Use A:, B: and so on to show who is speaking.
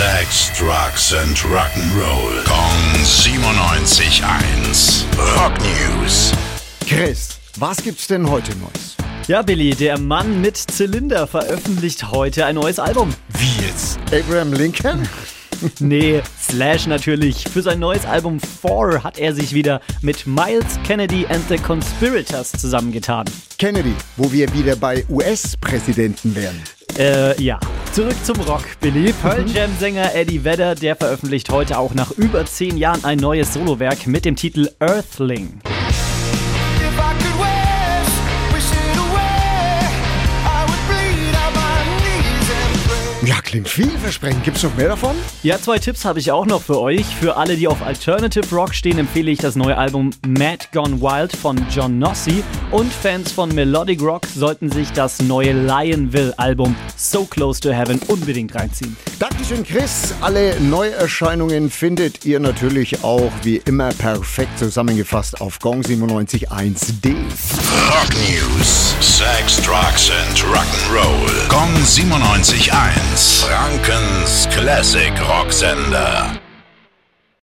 A: Sex, Drugs and Rock'n'Roll. Kong 97.1. Rock News.
B: Chris, was gibt's denn heute Neues?
C: Ja, Billy, der Mann mit Zylinder veröffentlicht heute ein neues Album.
B: Wie jetzt? Abraham Lincoln?
C: Nee, Slash natürlich. Für sein neues Album 4 hat er sich wieder mit Miles Kennedy and the Conspirators zusammengetan.
B: Kennedy, wo wir wieder bei US-Präsidenten wären.
C: Äh, ja. Zurück zum Rock, Billy. Pearl Jam-Sänger Eddie Vedder, der veröffentlicht heute auch nach über zehn Jahren ein neues Solowerk mit dem Titel Earthling.
D: If I could
B: Ja, klingt vielversprechend. Gibt's noch mehr davon?
C: Ja, zwei Tipps habe ich auch noch für euch. Für alle, die auf Alternative Rock stehen, empfehle ich das neue Album Mad Gone Wild von John Nossi. Und Fans von Melodic Rock sollten sich das neue Lionville-Album So Close to Heaven unbedingt reinziehen.
B: Dankeschön, Chris. Alle Neuerscheinungen findet ihr natürlich auch wie immer perfekt zusammengefasst auf gong971.de.
A: Rock News. Sex, Drugs and Rock'n'Roll. Kong 97.1. Frankens Classic Rocksender.